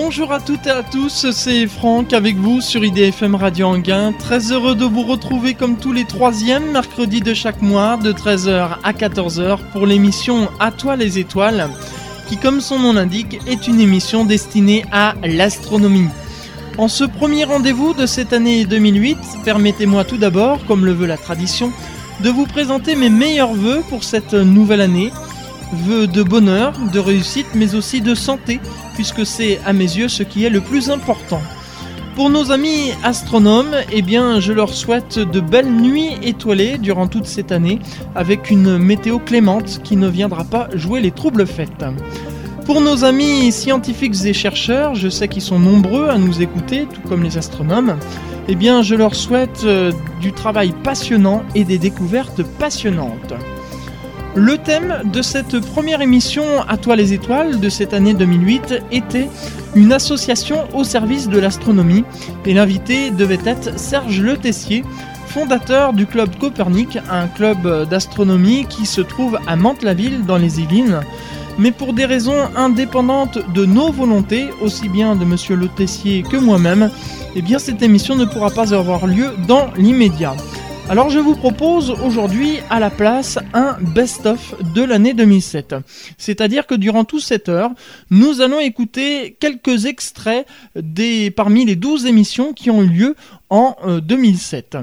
Bonjour à toutes et à tous, c'est Franck avec vous sur IDFM Radio Anguin. Très heureux de vous retrouver comme tous les troisièmes mercredis de chaque mois de 13h à 14h pour l'émission À toi les étoiles qui comme son nom l'indique est une émission destinée à l'astronomie. En ce premier rendez-vous de cette année 2008, permettez-moi tout d'abord, comme le veut la tradition, de vous présenter mes meilleurs voeux pour cette nouvelle année. Vœux de bonheur, de réussite, mais aussi de santé, puisque c'est à mes yeux ce qui est le plus important. Pour nos amis astronomes, eh bien, je leur souhaite de belles nuits étoilées durant toute cette année, avec une météo clémente qui ne viendra pas jouer les troubles fêtes. Pour nos amis scientifiques et chercheurs, je sais qu'ils sont nombreux à nous écouter, tout comme les astronomes, eh bien, je leur souhaite euh, du travail passionnant et des découvertes passionnantes. Le thème de cette première émission À toi les étoiles de cette année 2008 était une association au service de l'astronomie et l'invité devait être Serge Le Tessier, fondateur du club Copernic, un club d'astronomie qui se trouve à Mantes-la-Ville dans les Yvelines. Mais pour des raisons indépendantes de nos volontés, aussi bien de monsieur Le Tessier que moi-même, eh bien cette émission ne pourra pas avoir lieu dans l'immédiat. Alors je vous propose aujourd'hui à la place un best-of de l'année 2007. C'est-à-dire que durant toute cette heure, nous allons écouter quelques extraits des, parmi les 12 émissions qui ont eu lieu en 2007. Euh,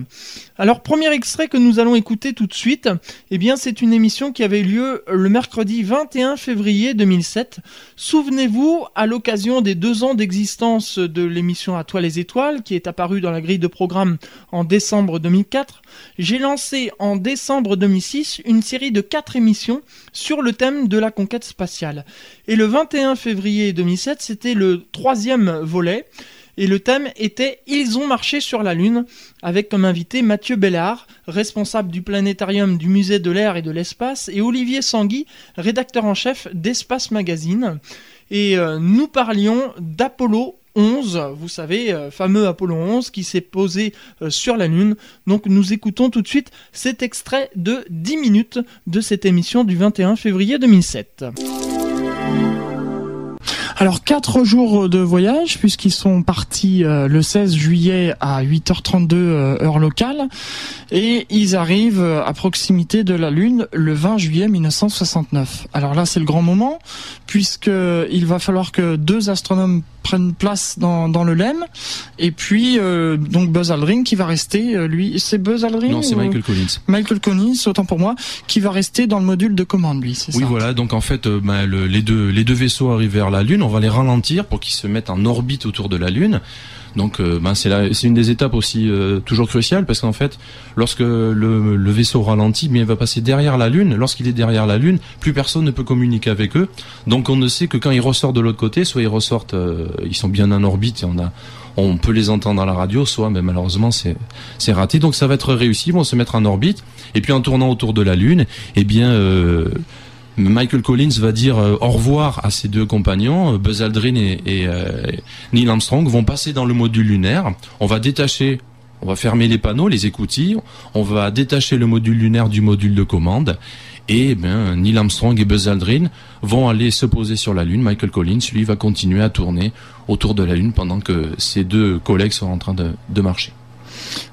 Alors premier extrait que nous allons écouter tout de suite, eh bien c'est une émission qui avait lieu le mercredi 21 février 2007. Souvenez-vous, à l'occasion des deux ans d'existence de l'émission À toi les étoiles, qui est apparue dans la grille de programme en décembre 2004, j'ai lancé en décembre 2006 une série de quatre émissions sur le thème de la conquête spatiale. Et le 21 février 2007, c'était le troisième volet. Et le thème était Ils ont marché sur la Lune, avec comme invité Mathieu Bellard, responsable du planétarium du musée de l'air et de l'espace, et Olivier Sangui, rédacteur en chef d'Espace Magazine. Et euh, nous parlions d'Apollo 11, vous savez, euh, fameux Apollo 11 qui s'est posé euh, sur la Lune. Donc nous écoutons tout de suite cet extrait de 10 minutes de cette émission du 21 février 2007. Alors quatre jours de voyage puisqu'ils sont partis euh, le 16 juillet à 8h32 euh, heure locale et ils arrivent à proximité de la Lune le 20 juillet 1969. Alors là c'est le grand moment puisque il va falloir que deux astronomes prennent place dans, dans le LEM. Et puis euh, donc Buzz Aldrin qui va rester lui c'est Buzz Aldrin non c'est Michael Collins. Michael Collins autant pour moi qui va rester dans le module de commande lui oui voilà. Donc en fait bah, le, les deux les deux vaisseaux arrivent vers la Lune. On va les ralentir pour qu'ils se mettent en orbite autour de la Lune. Donc, euh, ben c'est une des étapes aussi euh, toujours cruciales parce qu'en fait, lorsque le, le, vaisseau ralentit, bien il va passer derrière la Lune. Lorsqu'il est derrière la Lune, plus personne ne peut communiquer avec eux. Donc, on ne sait que quand ils ressortent de l'autre côté, soit ils ressortent, euh, ils sont bien en orbite et on a, on peut les entendre à la radio, soit, mais malheureusement, c'est c'est raté. Donc, ça va être réussi. Ils vont se mettre en orbite et puis en tournant autour de la Lune, eh bien Michael Collins va dire euh, au revoir à ses deux compagnons, euh, Buzz Aldrin et, euh, Neil Armstrong vont passer dans le module lunaire. On va détacher, on va fermer les panneaux, les écoutilles, on va détacher le module lunaire du module de commande. Et ben, Neil Armstrong et Buzz Aldrin vont aller se poser sur la Lune. Michael Collins, lui, va continuer à tourner autour de la Lune pendant que ses deux collègues sont en train de marcher.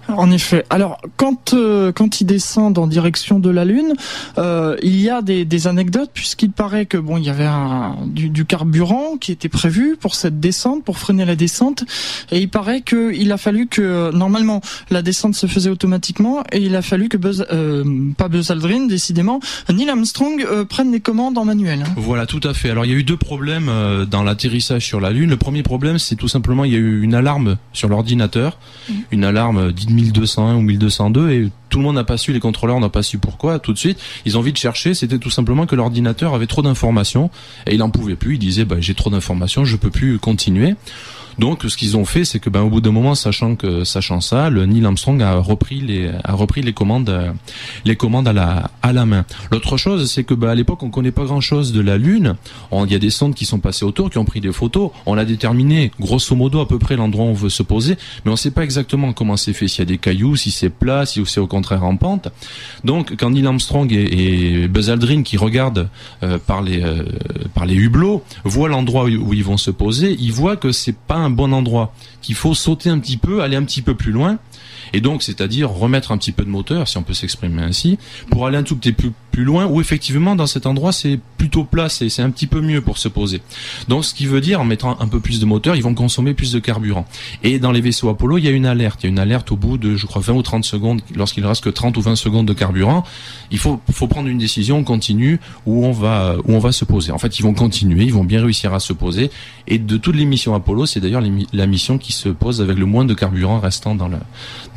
En effet. Alors, quand euh, quand ils descendent en direction de la Lune, euh, il y a des, des anecdotes puisqu'il paraît que bon, il y avait un, du, du, carburant qui était prévu pour cette descente, pour freiner la descente, et il paraît que il a fallu que normalement la descente se faisait automatiquement et il a fallu que Buzz, euh, pas Buzz Aldrin, décidément, Neil Armstrong euh, prenne les commandes en manuel. Voilà, tout à fait. Alors, il y a eu deux problèmes dans l'atterrissage sur la Lune. Le premier problème, c'est tout simplement il y a eu une alarme sur l'ordinateur, mmh. une alarme 1201 ou 1202 et tout le monde n'a pas su, les contrôleurs n'ont pas su pourquoi tout de suite. Ils ont envie de chercher, c'était tout simplement que l'ordinateur avait trop d'informations et il en pouvait plus. Il disait bah, j'ai trop d'informations, je peux plus continuer. Donc ce qu'ils ont fait, c'est que ben au bout d'un moment, sachant que sachant ça, Neil Armstrong a repris les a repris les commandes euh, les commandes à la à la main. L'autre chose, c'est que ben, à l'époque, on connaît pas grand chose de la Lune. Il y a des sondes qui sont passées autour, qui ont pris des photos. On a déterminé grosso modo à peu près l'endroit où on veut se poser, mais on sait pas exactement comment c'est fait. S'il y a des cailloux, si c'est plat, si c'est au contraire en pente. Donc quand Neil Armstrong et, Buzz Aldrin qui regardent euh, par les euh, par les hublots voient l'endroit où, ils vont se poser, ils voient que c'est pas un bon endroit, qu'il faut sauter un petit peu, aller un petit peu plus loin. Et donc, c'est-à-dire remettre un petit peu de moteur, si on peut s'exprimer ainsi, pour aller un tout petit peu plus loin, où effectivement, dans cet endroit, c'est plutôt plat, c'est un petit peu mieux pour se poser. Donc, ce qui veut dire, en mettant un peu plus de moteur, ils vont consommer plus de carburant. Et dans les vaisseaux Apollo, il y a une alerte. Il y a une alerte au bout de, je crois, 20 ou 30 secondes, lorsqu'il reste que 30 ou 20 secondes de carburant. Il faut, faut prendre une décision continue où on va, où on va se poser. En fait, ils vont continuer, ils vont bien réussir à se poser. Et de toutes les missions Apollo, c'est d'ailleurs la mission qui se pose avec le moins de carburant restant dans le,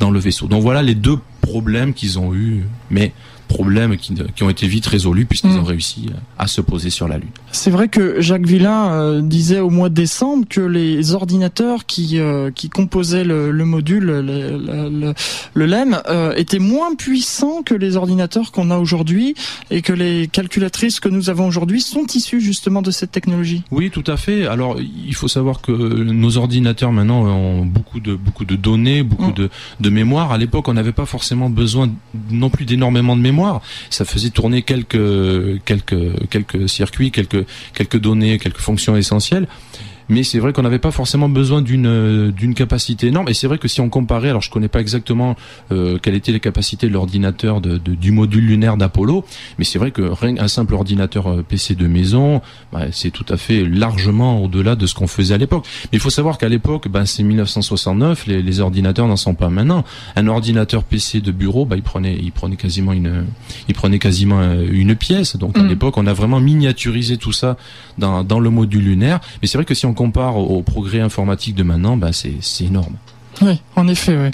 dans le vaisseau. Donc voilà les deux problèmes qu'ils ont eu, mais problèmes qui, ont été vite résolus puisqu'ils mm. ont réussi à se poser sur la Lune. C'est vrai que Jacques Villain euh, disait au mois de décembre que les ordinateurs qui, euh, qui composaient le, module, le, le, LEM, euh, étaient moins puissants que les ordinateurs qu'on a aujourd'hui et que les calculatrices que nous avons aujourd'hui sont issues justement de cette technologie. Oui, tout à fait. Alors, il faut savoir que nos ordinateurs maintenant ont beaucoup de, beaucoup de données, beaucoup mm. de, de mémoire. À l'époque, on n'avait pas forcément besoin non plus d'énormément de mémoire ça faisait tourner quelques quelques quelques circuits, quelques quelques données, quelques fonctions essentielles mais c'est vrai qu'on n'avait pas forcément besoin d'une euh, d'une capacité énorme. Et c'est vrai que si on comparait, alors je connais pas exactement euh, quelles étaient les capacités de l'ordinateur de, du module lunaire d'Apollo, mais c'est vrai que rien un simple ordinateur euh, PC de maison, bah, c'est tout à fait largement au-delà de ce qu'on faisait à l'époque. Mais il faut savoir qu'à l'époque, bah, c'est 1969, les, les ordinateurs n'en sont pas maintenant. Un ordinateur PC de bureau, bah, il prenait il prenait quasiment une il prenait quasiment euh, une pièce. Donc à mm. l'époque, on a vraiment miniaturisé tout ça dans dans le module lunaire. Mais c'est vrai que si on compare au, progrès informatique de maintenant, bah c'est énorme. Oui, en effet.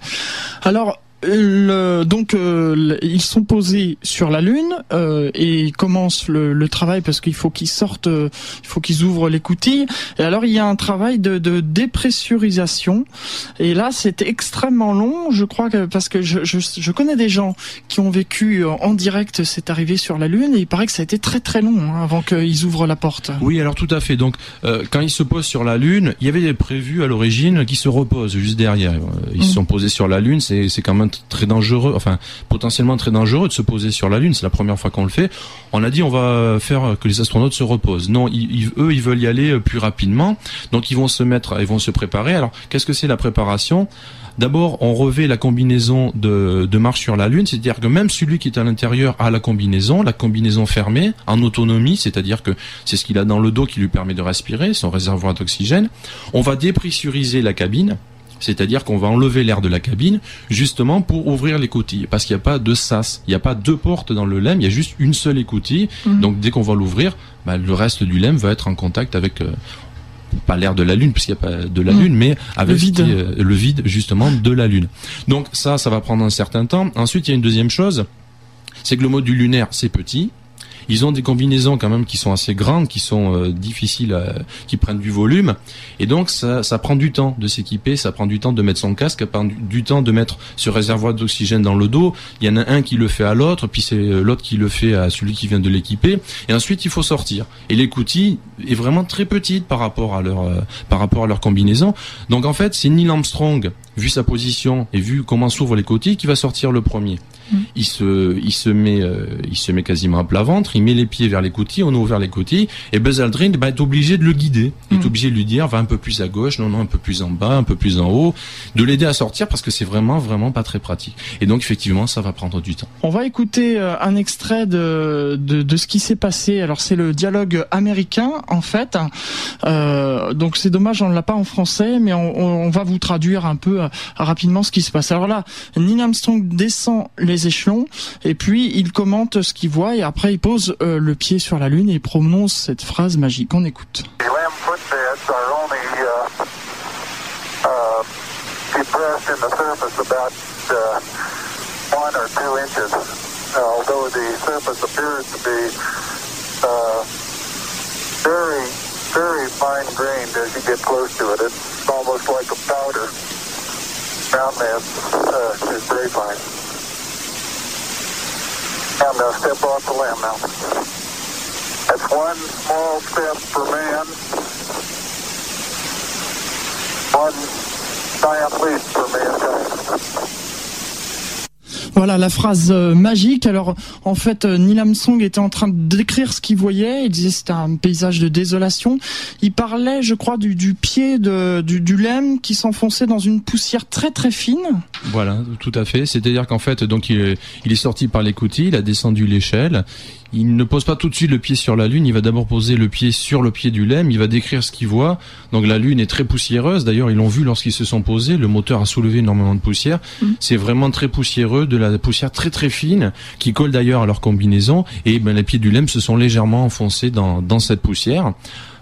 Alors, le, donc euh, ils sont posés sur la lune euh, et commencent le, le travail parce qu'il faut qu'ils sortent, euh, il faut qu'ils ouvrent les coutilles. Et alors il y a un travail de, de dépressurisation. Et là c'est extrêmement long, je crois que parce que je, je, je, connais des gens qui ont vécu en direct cette arrivée sur la lune et il paraît que ça a été très très long hein, avant qu'ils ouvrent la porte. Oui alors tout à fait. Donc quand ils se posent sur la lune, il y avait prévu à l'origine qu'ils se reposent juste derrière. Ils se mmh. sont posés sur la lune, c'est quand même très dangereux, enfin potentiellement très dangereux de se poser sur la Lune. C'est la première fois qu'on le fait. On a dit on va faire que les astronautes se reposent. Non, eux ils veulent y aller euh, plus rapidement, donc ils vont se mettre, ils vont se préparer. Alors qu'est-ce que c'est la préparation? D'abord, on revêt la combinaison de, de marche sur la Lune, c'est-à-dire que même celui qui est à l'intérieur a la combinaison, la combinaison fermée, en autonomie, c'est-à-dire que c'est ce qu'il a dans le dos qui lui permet de respirer, son réservoir d'oxygène. On va dépressuriser la cabine, c'est-à-dire qu'on va enlever l'air de la cabine justement pour ouvrir les coutilles, parce qu'il n'y a pas de sas, il n'y a pas deux portes dans le lemme, il y a juste une seule écoutille. Mhm. Donc dès qu'on va l'ouvrir, bah, le reste du lemme va être en contact avec euh, pas l'air de la lune puisqu'il n'y a pas de la mhm. lune mais avec le vide. Euh, le vide justement de la lune. Donc ça ça va prendre un certain temps. Ensuite, il y a une deuxième chose, c'est que le module lunaire c'est petit, ils ont des combinaisons quand même qui sont assez grandes, qui sont euh, difficiles, à, qui prennent du volume, et donc ça, ça prend du temps de s'équiper, ça prend du temps de mettre son casque, ça prend du, temps de mettre ce réservoir d'oxygène dans le dos. Il y en a un qui le fait à l'autre, puis c'est euh, l'autre qui le fait à celui qui vient de l'équiper, et ensuite il faut sortir. Et l'écoutille est vraiment très petite par rapport à leur euh, par rapport à leur combinaison. Donc en fait, c'est Neil Armstrong, vu sa position et vu comment s'ouvrent les cotilles, qui va sortir le premier. Mm. Il se, il se met, euh, il se met quasiment à plat ventre. Il met les pieds vers les coutilles. On ouvre les coutilles. Et Buzz Aldrin bah, est obligé de le guider. Il est mm. obligé de lui dire va un peu plus à gauche, non non un peu plus en bas, un peu plus en haut, de l'aider à sortir parce que c'est vraiment vraiment pas très pratique. Et donc effectivement ça va prendre du temps. On va écouter euh, un extrait de, de, de ce qui s'est passé. Alors c'est le dialogue américain en fait. Euh, donc c'est dommage on ne l'a pas en français, mais on, on, va vous traduire un peu euh, rapidement ce qui se passe. Alors là, Neil Armstrong descend les échelons, et puis il commente ce qu'il voit, et après il pose euh, le pied sur la lune et il prononce cette phrase magique. On écoute. be uh, very, fine grained as you get close to it. It's almost like a powder. Ground mass uh. And uh, step off the limb now. That's one small step for man, one giant leap for mankind. Voilà la phrase euh, magique. Alors en fait, euh, Neil Armstrong était en train décrire ce qu'il voyait. Il disait c'était un paysage de désolation. Il parlait, je crois, du, pied du, du lemme qui s'enfonçait dans une poussière très très fine. Voilà, tout à fait. C'est-à-dire qu'en fait, donc il est, il est sorti par l'écoutille, il a descendu l'échelle. Il ne pose pas tout de suite le pied sur la Lune, il va d'abord poser le pied sur le pied du LEM, il va décrire ce qu'il voit. Donc la Lune est très poussiéreuse, d'ailleurs ils l'ont vu lorsqu'ils se sont posés, le moteur a soulevé énormément de poussière. Mhm. C'est vraiment très poussiéreux, de la poussière très très fine, qui colle d'ailleurs à leur combinaison, et ben, les pieds du LEM se sont légèrement enfoncés dans, dans cette poussière.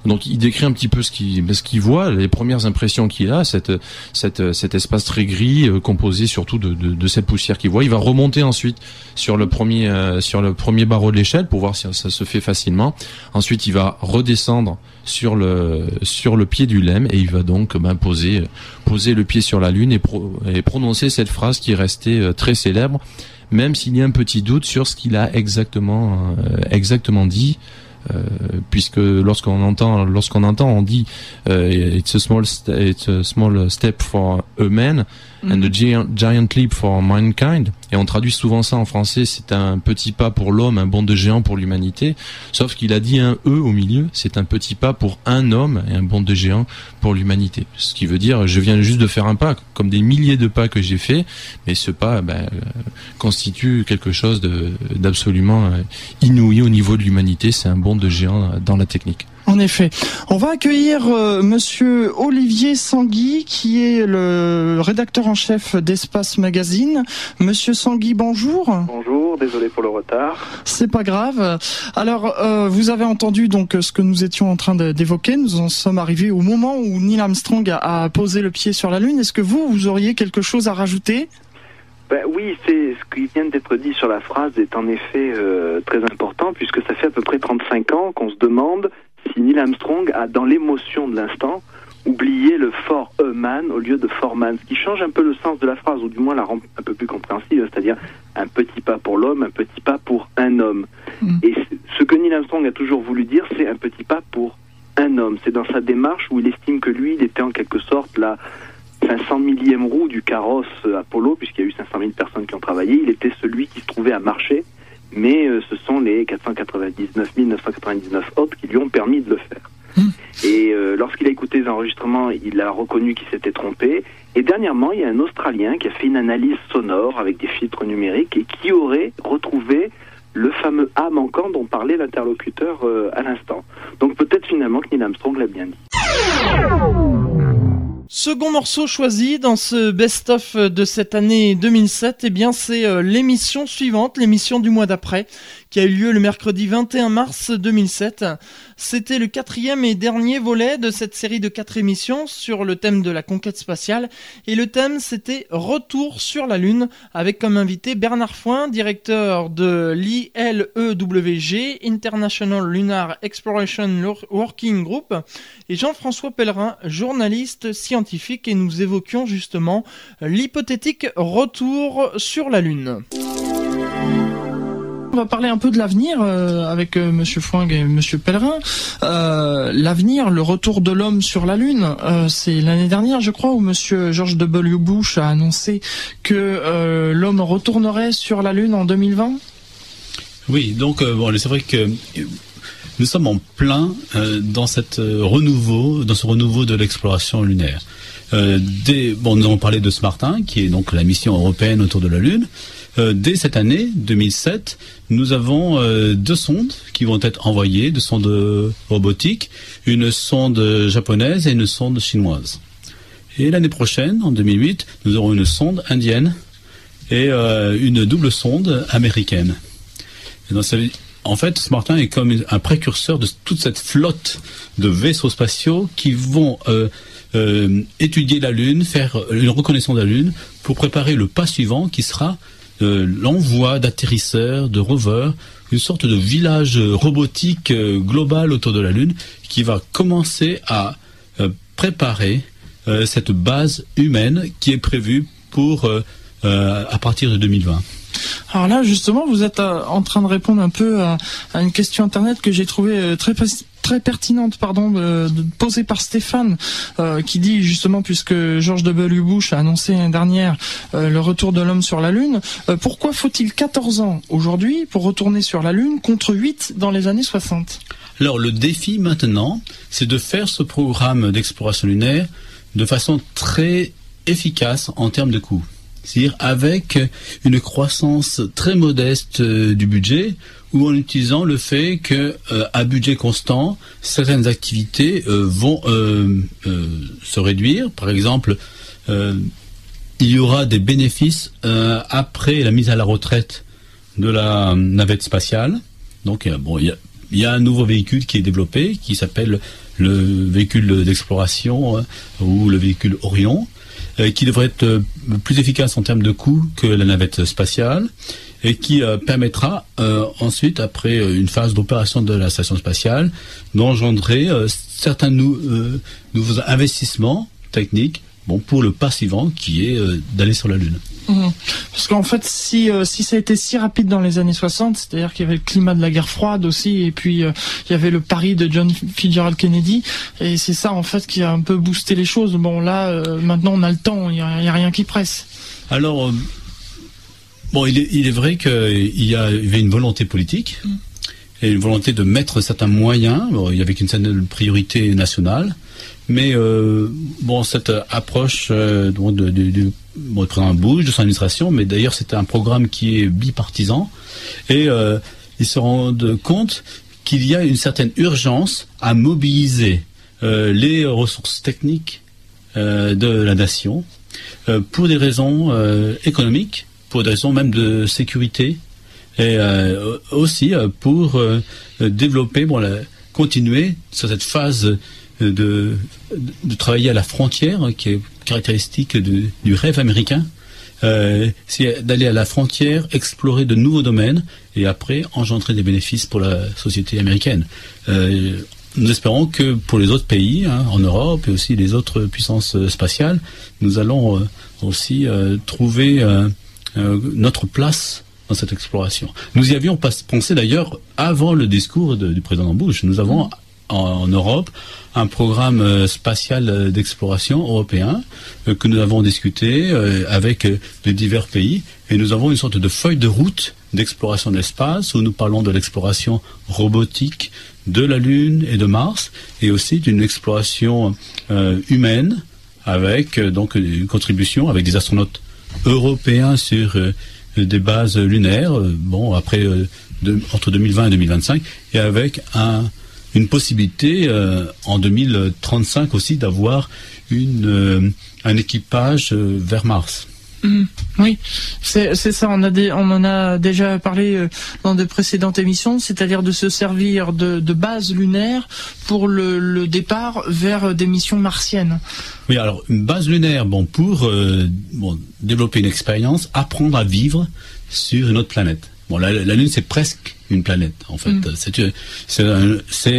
Donc il décrit un petit peu ce qu'il ce qu'il voit, les premières impressions qu'il a, cet espace très gris euh, composé surtout de, cette poussière qu'il voit. Il va remonter ensuite sur le premier euh, sur le premier barreau de l'échelle pour voir si ça se fait facilement. Ensuite il va redescendre sur le pied du lemme et il va donc ben, poser le pied sur la lune et, pro- et prononcer cette phrase qui est restée euh, très célèbre, même s'il y a un petit doute sur ce qu'il a exactement dit. Euh, puisque lorsqu'on entend lorsqu'on entend on dit euh, it's a small it's a small step for a man and a giant, leap for mankind. Et on traduit souvent ça en français c'est un petit pas pour l'homme un bond de géant pour l'humanité. Sauf qu'il a dit un e au milieu c'est un petit pas pour un homme et un bond de géant pour l'humanité. Ce qui veut dire je viens juste de faire un pas comme des milliers de pas que j'ai fait mais ce pas ben, euh, constitue quelque chose d'absolument euh, inouï au niveau de l'humanité. C'est un bond de géant euh, dans la technique En effet. On va accueillir euh, monsieur Olivier Sangui, qui est le rédacteur en chef d'Espace Magazine. Monsieur Sangui, bonjour. Bonjour, désolé pour le retard. C'est pas grave. Alors, euh, vous avez entendu donc ce que nous étions en train d'évoquer. Nous en sommes arrivés au moment où Neil Armstrong a, a posé le pied sur la Lune. Est-ce que vous, vous auriez quelque chose à rajouter? Ben oui, c'est ce qui vient d'être dit sur la phrase est en effet euh, très important puisque ça fait à peu près 35 ans qu'on se demande si Neil Armstrong a, dans l'émotion de l'instant, oublié le for a man au lieu de for man, ce qui change un peu le sens de la phrase ou du moins la rend un peu plus compréhensible, c'est-à-dire un petit pas pour l'homme, un petit pas pour un homme. Mm. Et ce que Neil Armstrong a toujours voulu dire, c'est un petit pas pour un homme. C'est dans sa démarche où il estime que lui, il était en quelque sorte la 500 millième roue du carrosse Apollo, puisqu'il y a eu 500 000 personnes qui ont travaillé. Il était celui qui se trouvait à marcher, mais euh, ce sont les 499 999 autres qui lui ont permis de le faire. Mm. Et euh, lorsqu'il a écouté les enregistrements, il a reconnu qu'il s'était trompé. Et dernièrement, il y a un Australien qui a fait une analyse sonore avec des filtres numériques et qui aurait retrouvé le fameux A manquant dont parlait l'interlocuteur euh, à l'instant. Donc peut-être finalement que Neil Armstrong l'a bien dit. Second morceau choisi dans ce best-of de cette année 2007, eh bien c'est euh, l'émission suivante, l'émission du mois d'après, qui a eu lieu le mercredi 21 mars 2007. C'était le quatrième et dernier volet de cette série de quatre émissions sur le thème de la conquête spatiale. Et le thème c'était Retour sur la Lune, avec comme invité Bernard Foin, directeur de l'ILEWG, International Lunar Exploration Working Group, et Jean-François Pellerin, journaliste scientifique, et nous évoquions justement l'hypothétique retour sur la Lune. On va parler un peu de l'avenir euh, avec euh, Monsieur Fouing et Monsieur Pellerin. Euh, l'avenir, le retour de l'homme sur la Lune, c'est l'année dernière, je crois, où Monsieur George W. Bush a annoncé que l'homme retournerait sur la Lune en 2020. Oui, donc bon, c'est vrai que nous sommes en plein euh, euh, dans ce renouveau de l'exploration lunaire. Euh, bon, nous avons parlé de Smartin, qui est donc la mission européenne autour de la Lune. Dès cette année 2007, nous avons deux sondes qui vont être envoyées, deux sondes robotiques, une sonde japonaise et une sonde chinoise. Et l'année prochaine, en 2008, nous aurons une sonde indienne et une double sonde américaine. En fait, Smartin est comme un précurseur de toute cette flotte de vaisseaux spatiaux qui vont euh, euh, étudier la Lune, faire une reconnaissance de la Lune pour préparer le pas suivant qui sera euh, l'envoi d'atterrisseurs, de rovers, une sorte de village robotique global autour de la Lune qui va commencer à préparer cette base humaine qui est prévue pour à partir de 2020. Alors là, justement, vous êtes euh, en train de répondre un peu à, à une question internet que j'ai trouvée euh, très très pertinente, pardon, posée par Stéphane, euh, qui dit justement, puisque George W. Bush a annoncé l'année dernière euh, le retour de l'homme sur la Lune, euh, pourquoi faut-il 14 ans aujourd'hui pour retourner sur la Lune contre 8 dans les années 60 Alors le défi maintenant, c'est de faire ce programme d'exploration lunaire de façon très efficace en termes de coûts. C'est-à-dire avec une croissance très modeste euh, du budget ou en utilisant le fait que euh, à budget constant, certaines activités euh, vont se réduire. Par exemple, il y aura des bénéfices après la mise à la retraite de la navette spatiale. Donc bon, il y a, un nouveau véhicule qui est développé qui s'appelle le véhicule d'exploration ou le véhicule Orion, euh, qui devrait être euh, plus efficace en termes de coût que la navette spatiale et qui euh, permettra ensuite, après une phase d'opération de la station spatiale, d'engendrer certains nou- nouveaux investissements techniques bon, pour le pas suivant qui est euh, d'aller sur la Lune. Mhm. Parce qu'en fait, si euh, si ça a été si rapide dans les années 60, c'est-à-dire qu'il y avait le climat de la guerre froide aussi, et puis euh, il y avait le pari de John Fitzgerald Kennedy, et c'est ça en fait qui a un peu boosté les choses. Bon là, euh, maintenant on a le temps, il y a, rien qui presse. Alors, euh, bon, il est, il est vrai qu'il y, avait une volonté politique et une volonté de mettre certains moyens. Bon, il y avait une certaine priorité nationale, mais euh, bon, cette approche euh, donc de, de- de- président Bush, de son administration, mais d'ailleurs c'était un programme qui est bipartisan. Et euh, ils se rendent compte qu'il y a une certaine urgence à mobiliser les ressources techniques de la nation pour des raisons économiques, pour des raisons même de sécurité, et aussi pour développer, bon, continuer sur cette phase de, travailler à la frontière, qui est caractéristique du, rêve américain. Euh, c'est d'aller à la frontière, explorer de nouveaux domaines et après engendrer des bénéfices pour la société américaine. Euh, nous espérons que pour les autres pays, hein, en Europe et aussi les autres puissances euh, spatiales, nous allons aussi trouver notre place dans cette exploration. Nous y avions pensé d'ailleurs avant le discours du président Bush. Nous avons en, Europe un programme euh, spatial euh, d'exploration européen euh, que nous avons discuté avec les divers pays. Et nous avons une sorte de feuille de route d'exploration de l'espace où nous parlons de l'exploration robotique de la Lune et de Mars et aussi d'une exploration humaine avec donc une contribution avec des astronautes européens sur des bases lunaires bon après entre 2020 et 2025 et avec un une possibilité euh, en 2035 aussi d'avoir une euh, un équipage euh, vers Mars. Mhm. Oui, c'est c'est ça. On a des, on en a déjà parlé euh, dans de précédentes émissions, c'est-à-dire de se servir de, de base lunaire pour le, le départ vers des missions martiennes. Oui, alors une base lunaire, bon, pour euh, bon, développer une expérience, apprendre à vivre sur une autre planète. Bon, la, la Lune, c'est presque une planète, en fait. Mm. C'est, c'est,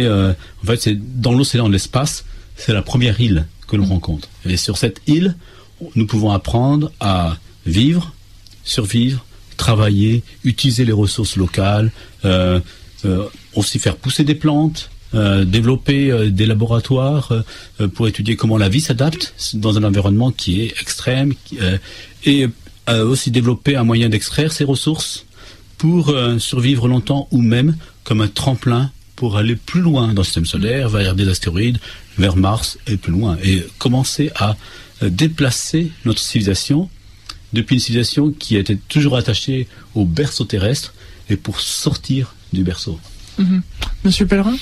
euh, en fait, c'est dans l'océan de l'espace, c'est la première île que l'on rencontre. Et sur cette île, nous pouvons apprendre à vivre, survivre, travailler, utiliser les ressources locales, euh, euh, aussi faire pousser des plantes, euh, développer euh, des laboratoires euh, euh, pour étudier comment la vie s'adapte dans un environnement qui est extrême, qui, euh, et euh, aussi développer un moyen d'extraire ces ressources pour euh, survivre longtemps ou même comme un tremplin pour aller plus loin dans le système solaire, vers des astéroïdes, vers Mars et plus loin, et commencer à euh, déplacer notre civilisation depuis une civilisation qui était toujours attachée au berceau terrestre et pour sortir du berceau. Monsieur Pellerin?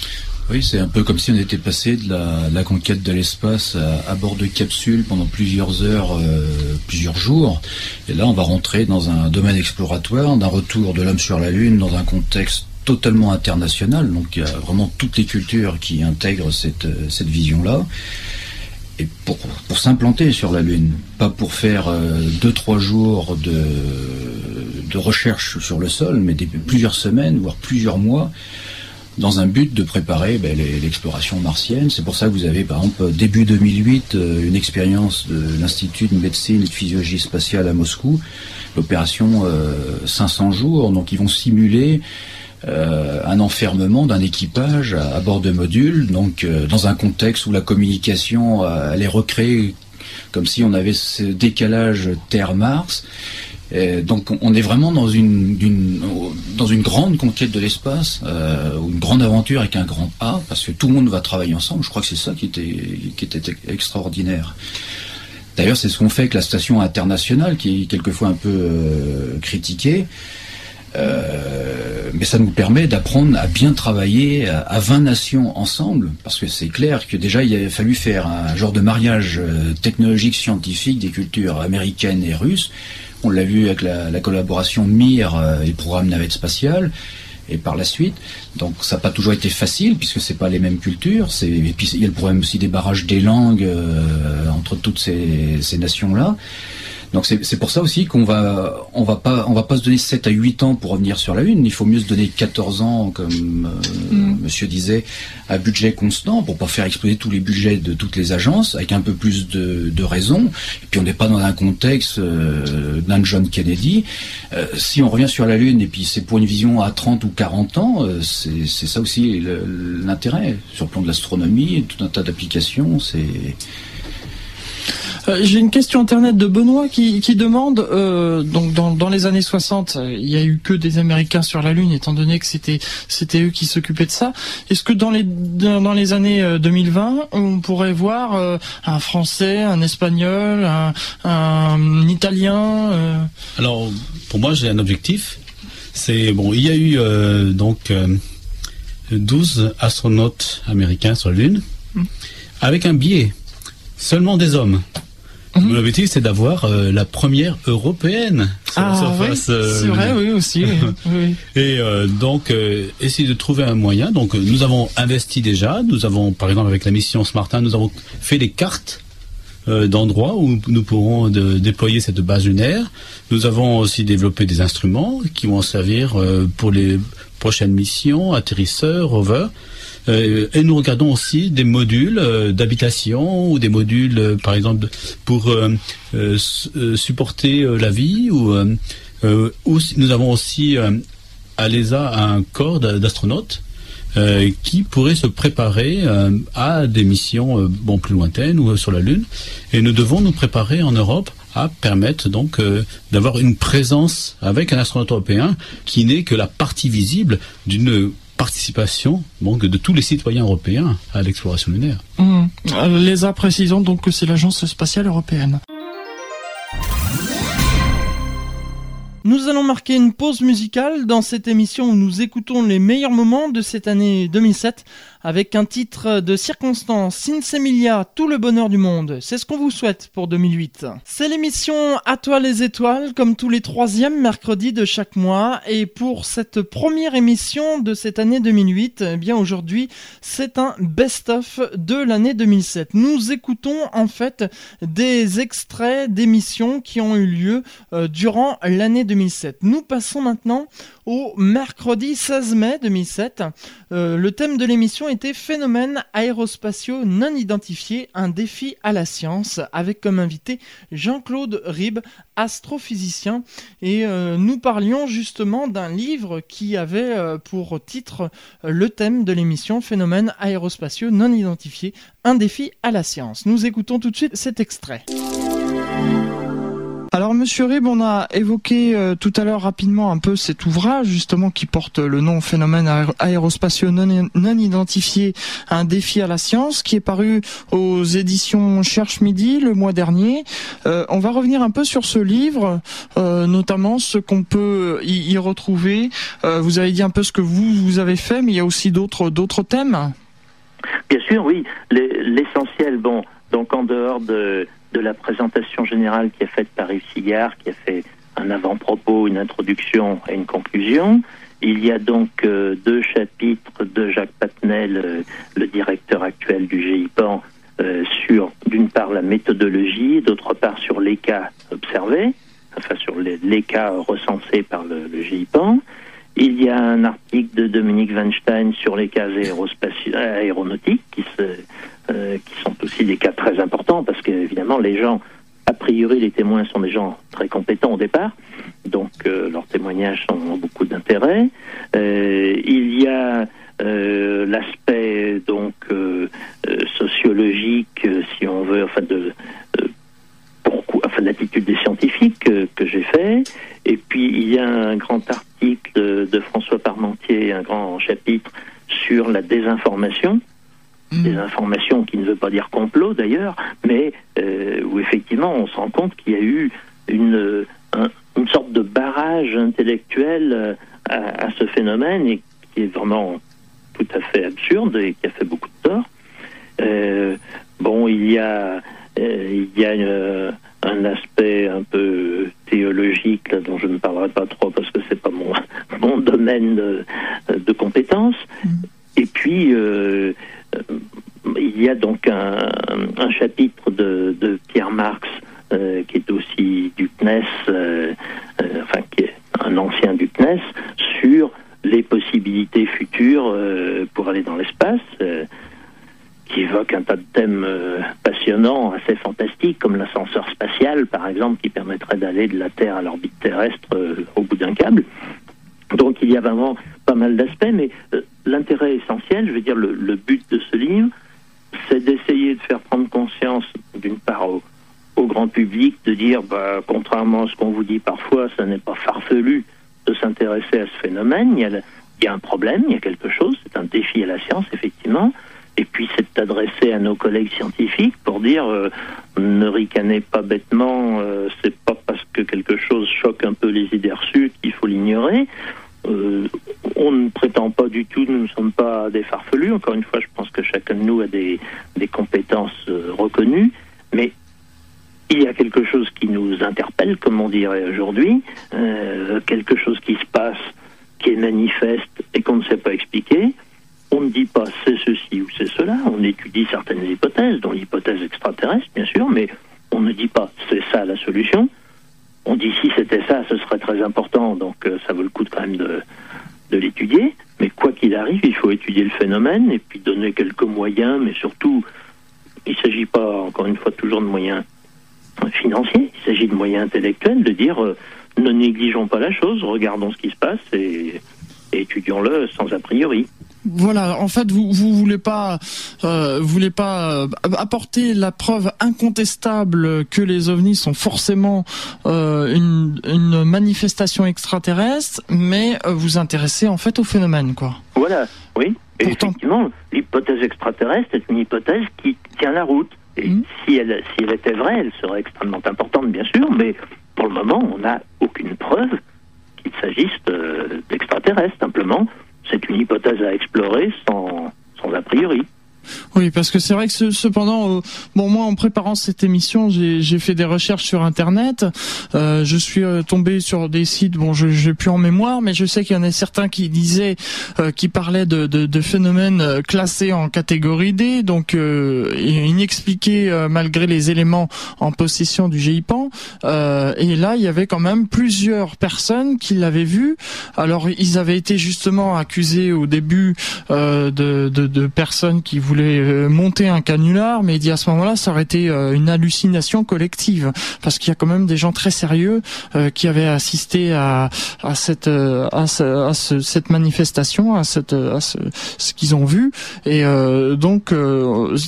Oui, c'est un peu comme si on était passé de la, conquête de l'espace à, bord de capsules pendant plusieurs heures, euh, plusieurs jours. Et là, on va rentrer dans un domaine exploratoire, d'un retour de l'homme sur la Lune dans un contexte totalement international. Donc, il y a vraiment toutes les cultures qui intègrent cette, euh, vision-là. Et pour, s'implanter sur la Lune, pas pour faire euh, deux, trois jours de, recherche sur le sol, mais plusieurs semaines, voire plusieurs mois dans un but de préparer ben, l'exploration martienne. C'est pour ça que vous avez, par exemple, début 2008, euh, une expérience de l'Institut de médecine et de physiologie spatiale à Moscou, l'opération 500 jours. Donc, ils vont simuler euh, un enfermement d'un équipage à, bord de modules, donc euh, dans un contexte où la communication euh, allait recréer comme si on avait ce décalage Terre-Mars. Donc on est vraiment dans une, dans une grande conquête de l'espace, une grande aventure avec un grand A, parce que tout le monde va travailler ensemble. Je crois que c'est ça qui était, qui était extraordinaire. D'ailleurs, c'est ce qu'on fait avec la station internationale, qui est quelquefois un peu critiquée. Euh, mais ça nous permet d'apprendre à bien travailler à, 20 nations ensemble, parce que c'est clair que déjà il a fallu faire un genre de mariage euh, technologique scientifique des cultures américaines et russes. On l'a vu avec la, la, collaboration MIR euh, et programme navette spatiale et par la suite. Donc ça n'a pas toujours été facile puisque c'est pas les mêmes cultures. Et puis il y a le problème aussi des barrages des langues entre toutes ces, ces nations là. Donc c'est pour ça aussi qu'on va on va pas on va pas se donner 7 à 8 ans pour revenir sur la Lune. Il faut mieux se donner 14 ans, comme euh, mm. Monsieur disait, à budget constant pour pas faire exploser tous les budgets de toutes les agences, avec un peu plus de, de raison. Et puis on n'est pas dans un contexte euh, d'un John Kennedy. Euh, si on revient sur la Lune et puis c'est pour une vision à 30 ou 40 ans, c'est ça aussi l'intérêt sur le plan de l'astronomie, tout un tas d'applications. C'est euh, j'ai une question internet de Benoît qui, demande, euh, donc dans, les années 60, il y a eu que des Américains sur la Lune, étant donné que c'était c'était eux qui s'occupaient de ça. Est-ce que dans les dans les années 2020, euh, on pourrait voir un Français, un Espagnol, un, Italien Alors pour moi, j'ai un objectif. C'est bon, il y a eu donc 12 astronautes américains sur la Lune, hmm. avec un biais seulement des hommes. Mon objectif, c'est d'avoir euh, la première européenne sur la surface. Euh, c'est vrai, oui aussi. Et euh, donc, essayer de trouver un moyen. Donc, nous avons investi déjà. Nous avons, par exemple, avec la mission Smartin, nous avons fait des cartes d'endroits où nous pourrons déployer cette base lunaire. Nous avons aussi développé des instruments qui vont servir pour les prochaines missions, atterrisseurs, rovers. Euh, et nous regardons aussi des modules euh, d'habitation ou des modules, euh, par exemple, pour supporter la vie ou, nous avons aussi à l'ESA un corps d'astronautes qui pourrait se préparer à des missions bon plus lointaines ou sur la Lune. Et nous devons nous préparer en Europe à permettre donc d'avoir une présence avec un astronaute européen qui n'est que la partie visible d'une participation donc, de tous les citoyens européens à l'exploration lunaire. Mmh. L'ESA précisons donc que c'est l'agence spatiale européenne. Nous allons marquer une pause musicale dans cette émission où nous écoutons les meilleurs moments de cette année 2007 avec un titre de circonstance, Sinsemilia, tout le bonheur du monde. C'est ce qu'on vous souhaite pour 2008. C'est l'émission À toi les étoiles, comme tous les troisièmes mercredis de chaque mois. Et pour cette première émission de cette année 2008, eh bien aujourd'hui, c'est un best-of de l'année 2007. Nous écoutons en fait des extraits d'émissions qui ont eu lieu euh, durant l'année 2007. Nous passons maintenant au mercredi 16 mai 2007. Euh, le thème de l'émission était Phénomènes aérospatiaux non identifiés, un défi à la science, avec comme invité Jean-Claude Rib, astrophysicien. Et euh, nous parlions justement d'un livre qui avait euh, pour titre le thème de l'émission Phénomènes aérospatiaux non identifiés, un défi à la science. Nous écoutons tout de suite cet extrait. Alors Monsieur Rib, on a évoqué euh, tout à l'heure rapidement un peu cet ouvrage justement qui porte le nom Phénomène aérospatiaux non, non identifié, un défi à la science, qui est paru aux éditions Cherche Midi le mois dernier. Euh, on va revenir un peu sur ce livre, euh, notamment ce qu'on peut y, y retrouver. vous avez dit un peu ce que vous vous avez fait, mais il y a aussi d'autres d'autres thèmes. Bien sûr, oui. L'essentiel, bon, donc en dehors de de la présentation générale qui est faite par Yves Sigard, qui a fait un avant-propos, une introduction et une conclusion. Il y a donc euh, deux chapitres de Jacques Patnel, euh, le directeur actuel du GIPAN, euh, sur d'une part la méthodologie, d'autre part sur les cas observés, enfin sur les, cas recensés par le, le GIPAN. il y a un article de Dominique Weinstein sur les cas aéronautiques qui, se, qui sont aussi des cas très importants parce qu'évidemment les gens a priori, les témoins sont des gens très compétents au départ, donc leurs témoignages ont beaucoup d'intérêt. il y a euh, l'aspect donc euh, euh, sociologique, si on veut, enfin de enfin l'attitude des scientifiques que j'ai fait. Et puis il y a un grand article de François Parmentier, un grand chapitre sur la désinformation. Des informations qui ne veut pas dire complot d'ailleurs, mais où effectivement on se rend compte qu'il y a eu une, une sorte de barrage intellectuel à, à, ce phénomène et qui est vraiment tout à fait absurde et qui a fait beaucoup de tort. Euh, bon, il y a, euh, il y a euh, un aspect un peu théologique dont je ne parlerai pas trop parce que c'est pas mon, mon domaine de, de compétences. Mm. Et puis, il y a donc un, chapitre de, Pierre Marx qui est aussi du CNES, enfin qui est un ancien du CNES, sur les possibilités futures euh, pour aller dans l'espace, euh, qui évoque un tas de thèmes euh, passionnants, assez fantastiques, comme l'ascenseur spatial, par exemple, qui permettrait d'aller de la Terre à l'orbite terrestre au bout d'un câble. Donc il y a vraiment pas mal d'aspects, mais l'intérêt essentiel, je veux dire, le, but de ce livre, c'est d'essayer de faire prendre conscience, d'une part, au, grand public, de dire, bah, contrairement à ce qu'on vous dit parfois, ça n'est pas farfelu de s'intéresser à ce phénomène. Il y, a il y, a un problème, il y a quelque chose, c'est un défi à la science, effectivement. Et puis, c'est d'adresser à nos collègues scientifiques pour dire euh, ne ricanez pas bêtement, euh, c'est pas parce que quelque chose choque un peu les idées reçues qu'il faut l'ignorer. Euh, on ne prétend pas du tout, nous ne sommes pas des farfelus. Encore une fois, je pense que chacun de nous a des, compétences reconnues, mais il y a quelque chose qui nous interpelle, comme on dirait aujourd'hui, euh, quelque chose qui se passe, qui est manifeste et qu'on ne sait pas expliquer. On ne dit pas c'est ceci ou c'est cela, on étudie certaines hypothèses, dont l'hypothèse extraterrestre, bien sûr, mais on ne dit pas c'est ça la solution. On dit si c'était ça, ce serait très important, donc euh, ça vaut le coup de, quand même de, l'étudier. Mais quoi qu'il arrive, il faut étudier le phénomène et puis donner quelques moyens, mais surtout, il ne s'agit pas, encore une fois, toujours de moyens financier, il s'agit de moyens intellectuels, de dire euh, ne négligeons pas la chose, regardons ce qui se passe et, étudions-le sans a priori. Voilà, en fait, vous vous voulez pas euh, voulez pas euh, apporter la preuve incontestable que les ovnis sont forcément une, une, manifestation extraterrestre, mais vous intéressez en fait au phénomène, quoi. Voilà, oui. effectivement, l'hypothèse extraterrestre est une hypothèse qui tient la route. Et mm. si, elle, si elle était vraie, elle serait extrêmement importante, bien sûr, mais pour le moment, on n'a aucune preuve qu'il s'agisse d'extraterrestres. Simplement, c'est une hypothèse à explorer sans, sans a priori. Oui, parce que c'est vrai que cependant, euh, bon moi en préparant cette émission, j'ai fait des recherches sur Internet. Euh, je suis euh, tombé sur des sites, bon, je n'ai plus en mémoire, mais je sais qu'il y en a certains qui disaient, qui parlaient de, de, de, phénomènes classés en catégorie D, donc inexpliqués malgré les éléments en possession du GIPAN. et là, il y avait quand même plusieurs personnes qui l'avaient vu. Alors, ils avaient été justement accusés au début de, personnes qui voulait euh, monter un canular, mais il dit à ce moment-là, ça aurait été euh, une hallucination collective, parce qu'il y a quand même des gens très sérieux euh, qui avaient assisté à, à cette à, ce, cette manifestation, à cette à ce, ce qu'ils ont vu, et donc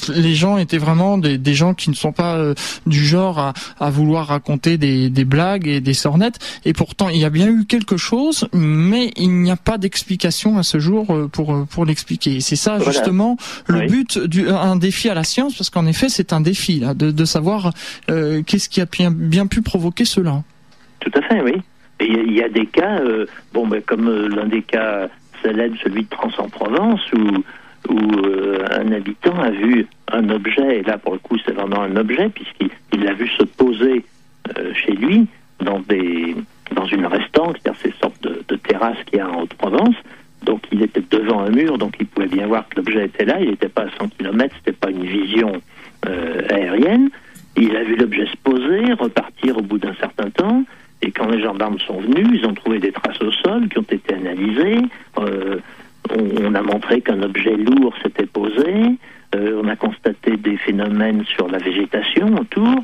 les gens étaient vraiment des, des gens qui ne sont pas du genre à, à vouloir raconter des, des blagues et des sornettes, et pourtant il y a bien eu quelque chose, mais il n'y a pas d'explication à ce jour pour pour l'expliquer. C'est ça justement le but un défi à la science, parce qu'en effet, c'est un défi de, savoir euh, qu'est-ce qui a bien, pu provoquer cela. Tout à fait, oui. Il y a des cas, euh, bon, ben, comme euh, l'un des cas célèbres, celui de Trans-en-Provence, où, un habitant a vu un objet, et là pour le coup c'est vraiment un objet, puisqu'il l'a vu se poser chez lui dans une restante, c'est-à-dire ces sortes de, de terrasses qu'il y a en Haute-Provence, donc il était devant un mur, donc il pouvait bien voir que l'objet était là. Il n'était pas à 100 km, c'était pas une vision euh, aérienne. Il a vu l'objet se poser, repartir au bout d'un certain temps, et quand les gendarmes sont venus, ils ont trouvé des traces au sol qui ont été analysées. Euh, on, a montré qu'un objet lourd s'était posé. Euh, on a constaté des phénomènes sur la végétation autour.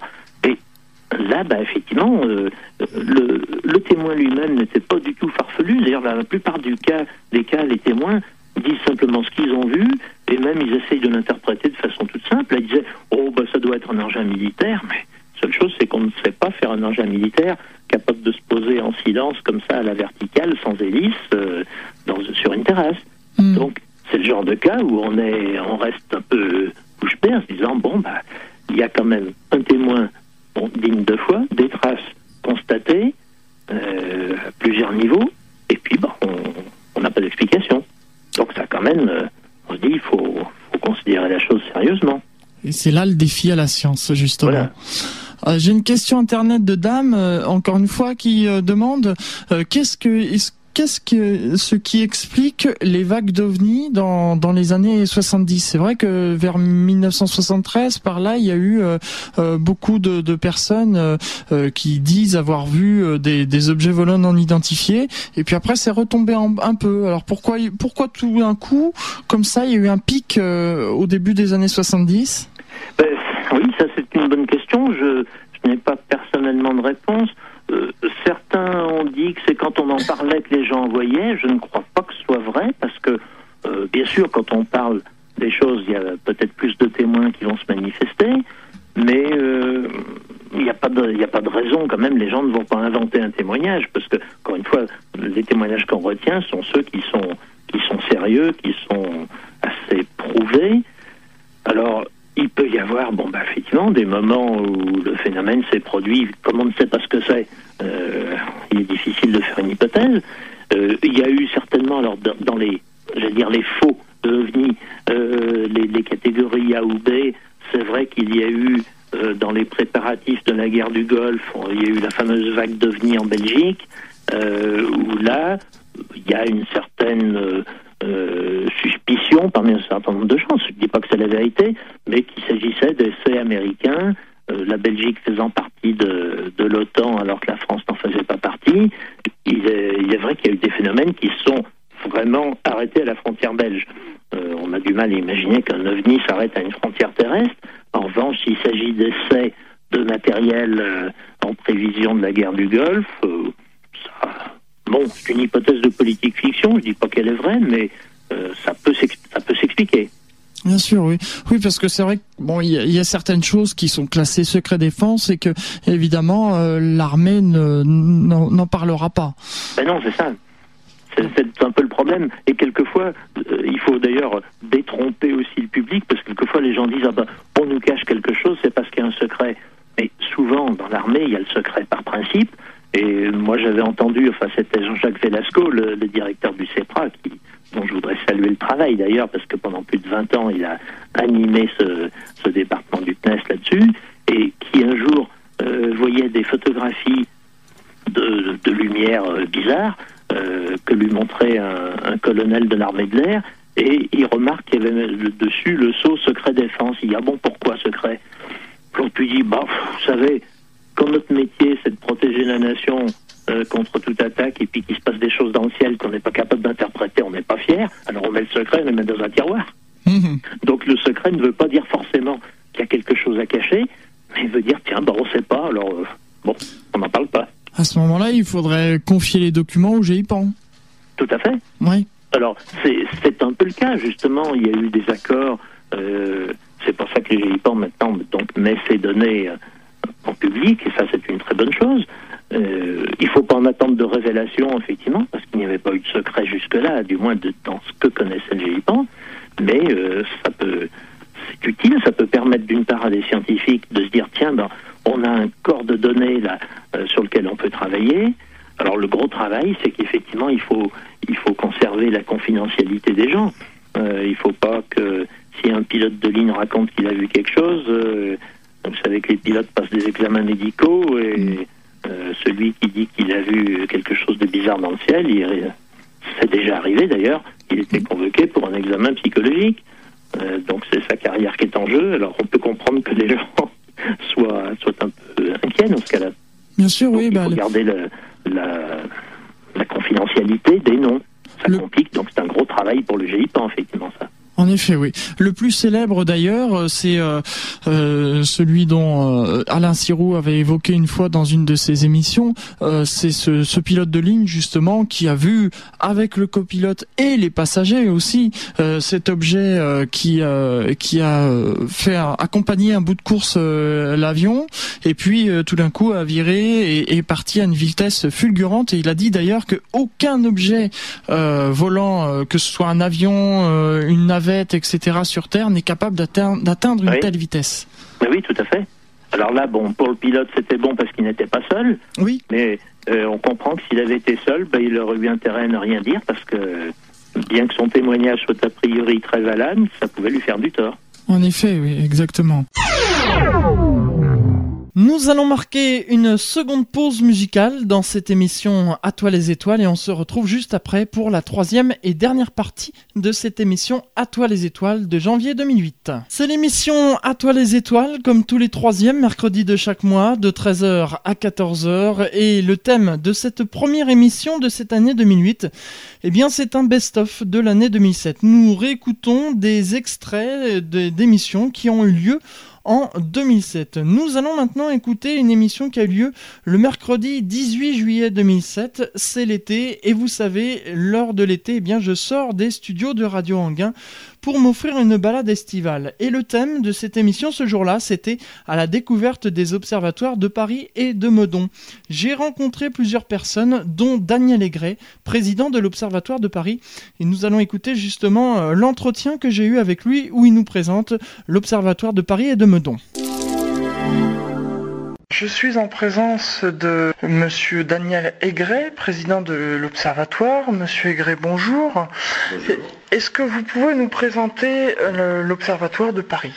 Là, bah, effectivement, euh, le, le témoin lui-même n'était pas du tout farfelu. D'ailleurs, la plupart du cas, des cas, les témoins disent simplement ce qu'ils ont vu, et même ils essayent de l'interpréter de façon toute simple. Là, ils disaient, oh, bah, ça doit être un engin militaire, mais seule chose, c'est qu'on ne sait pas faire un engin militaire capable de se poser en silence comme ça à la verticale, sans hélice, euh, dans, sur une terrasse. Hmm. Donc, c'est le genre de cas où on est, on reste un peu bouche bée en se disant, bon, bah, il y a quand même un témoin digne de foi, des traces constatées euh, à plusieurs niveaux, et puis, bah, on n'a pas d'explication. Donc, ça, quand même, euh, on se dit, il faut, faut considérer la chose sérieusement. Et c'est là le défi à la science, justement. Voilà. Euh, J'ai une question internet de dame, encore une fois, qui demande qu'est-ce que qu'est-ce que ce qui explique les vagues d'ovnis dans, dans les années 70 C'est vrai que vers 1973, par là, il y a eu euh, euh, beaucoup de, personnes euh, qui disent avoir vu des, objets volants non identifiés, et puis après c'est retombé un peu. Alors pourquoi pourquoi tout d'un coup, comme ça, il y a eu un pic au début des années 70 Ben, oui, ça c'est une bonne question. Je, n'ai pas personnellement de réponse. Euh, certains ont dit que c'est quand on en parlait que les gens en voyaient. Je ne crois pas que ce soit vrai parce que, euh, bien sûr, quand on parle des choses, il y a peut-être plus de témoins qui vont se manifester, mais euh, il n'y a pas de, a pas de raison quand même. Les gens ne vont pas inventer un témoignage parce que, encore une fois, les témoignages qu'on retient sont ceux qui sont qui sont sérieux, qui sont assez prouvés. Alors, il peut y avoir, bon, bah, effectivement, des moments où le phénomène s'est produit, comme on ne sait pas ce que c'est, euh, il est difficile de faire une hypothèse. Euh, il y a eu certainement, alors, dans, les, j'allais dire, les faux ovnis, euh, les, les catégories A ou B, c'est vrai qu'il y a eu, euh, dans les préparatifs de la guerre du Golfe, il y a eu la fameuse vague d'ovnis en Belgique, où là, il y a une certaine euh, suspicion parmi un certain nombre de gens. Je ne dis pas que c'est la vérité, mais qu'il s'agissait d'essais américains, euh, la Belgique faisant partie de, l'OTAN alors que la France n'en faisait pas partie. Il est, vrai qu'il y a eu des phénomènes qui sont vraiment arrêtés à la frontière belge. Euh, on a du mal à imaginer qu'un ovni s'arrête à une frontière terrestre. En revanche, s'il s'agit d'essais de matériel en prévision de la guerre du Golfe, ça, Bon, c'est une hypothèse de politique fiction, je dis pas qu'elle est vraie, mais euh, ça peut s'ex- ça peut s'expliquer. Bien sûr, oui, oui, parce que c'est vrai que bon, il y, a- il y a certaines choses qui sont classées secret défense et que évidemment euh, l'armée ne n'en parlera pas. Ben non, c'est ça. C'est c'est un peu le problème. Et quelquefois, euh, il faut d'ailleurs détromper aussi le public, parce que quelquefois les gens disent ah ben, on nous cache quelque chose, c'est parce qu'il y a un secret. Mais souvent, dans l'armée, il y a le secret par principe. Et moi, j'avais entendu, enfin, c'était Jean-Jacques Velasco, le, directeur du CEPRA, qui, dont je voudrais saluer le travail d'ailleurs, parce que pendant plus de 20 ans, il a animé ce, département du CNES là-dessus, et qui un jour euh, voyait des photographies de, de lumière euh, bizarre euh, que lui montrait un, colonel de l'armée de l'air, et il remarque qu'il y avait dessus le sceau secret défense. Il dit ah bon pourquoi secret? Dit bah vous savez comme notre métier c'est de protéger la nation euh, contre toute attaque et puis qu'il se passe des choses dans le ciel qu'on n'est pas capable d'interpréter, on n'est pas fier. Alors on met le secret, on le met dans un tiroir. Mhm. Donc le secret ne veut pas dire forcément qu'il y a quelque chose à cacher, mais il veut dire tiens bah on sait pas alors euh, bon on n'en parle pas. À ce moment-là, il faudrait confier les documents au GIPAN. Tout à fait. Oui. Alors, c'est un peu le cas, justement. Il y a eu des accords. euh, c'est pour ça que les GIPAN, maintenant, donc, met ces données public, et ça, c'est une très bonne chose. Euh, il ne faut pas en attendre de révélation, effectivement, parce qu'il n'y avait pas eu de secret jusque-là, du moins de, dans ce que connaissait le GIPAN. Mais euh, ça peut, c'est utile, ça peut permettre d'une part à des scientifiques de se dire tiens, ben, on a un corps de données là euh, sur lequel on peut travailler. Alors le gros travail, c'est qu'effectivement, il faut, il faut conserver la confidentialité des gens. Il ne faut pas que si un pilote de ligne raconte qu'il a vu quelque chose, vous savez que les pilotes passent des examens médicaux et euh, celui qui dit qu'il a vu quelque chose de bizarre dans le ciel, il, c'est déjà arrivé d'ailleurs, il était convoqué pour un examen psychologique. Euh, donc c'est sa carrière qui est en jeu. Alors on peut comprendre que les gens soient, soient un peu inquiets dans ce cas-là. Bien sûr, Donc, oui. il Bah, faut le- garder le, initialité des noms. Ça complique, donc c'est un gros travail pour le GIPAN, effectivement, ça. En effet, oui. Le plus célèbre d'ailleurs, euh, c'est euh, euh, celui dont euh, Alain Sirou avait évoqué une fois dans une de ses émissions. c'est ce, ce, pilote de ligne justement qui a vu avec le copilote et les passagers aussi cet objet qui qui a fait accompagner un bout de course l'avion et puis tout d'un coup a viré et est parti à une vitesse fulgurante. Et il a dit d'ailleurs que aucun objet volant, que ce soit un avion, une navette etc., sur Terre n'est capable d'atteindre une telle vitesse. oui, tout à fait. Alors là, bon, pour le pilote, c'était bon parce qu'il n'était pas seul. Oui. Mais euh, on comprend que s'il avait été seul, ben, il aurait eu intérêt à ne rien dire parce que, bien que son témoignage soit a priori très valable, ça pouvait lui faire du tort. En effet, oui, exactement. Nous allons marquer une seconde pause musicale dans cette émission À toi les étoiles et on se retrouve juste après pour la troisième et dernière partie de cette émission À toi les étoiles de janvier 2008. C'est l'émission À toi les étoiles comme tous les troisièmes mercredis de chaque mois de 13h à 14h et le thème de cette première émission de cette année 2008 eh bien c'est un best-of de l'année 2007. Nous réécoutons des extraits d'émissions qui ont eu lieu en 2007. Nous allons maintenant écouter une émission qui a eu lieu le mercredi 18 juillet 2007. C'est l'été et vous savez, lors de l'été, eh bien je sors des studios de Radio Anguin pour m'offrir une balade estivale. Et le thème de cette émission ce jour-là, c'était à la découverte des observatoires de Paris et de Meudon. J'ai rencontré plusieurs personnes, dont Daniel Aigret, président de l'Observatoire de Paris. Et nous allons écouter justement euh, l'entretien que j'ai eu avec lui où il nous présente l'Observatoire de Paris et de Meudon. Je suis en présence de Monsieur Daniel Aigret, président de l'Observatoire. Monsieur Aigret, bonjour. Est-ce que vous pouvez nous présenter euh, l'Observatoire de Paris?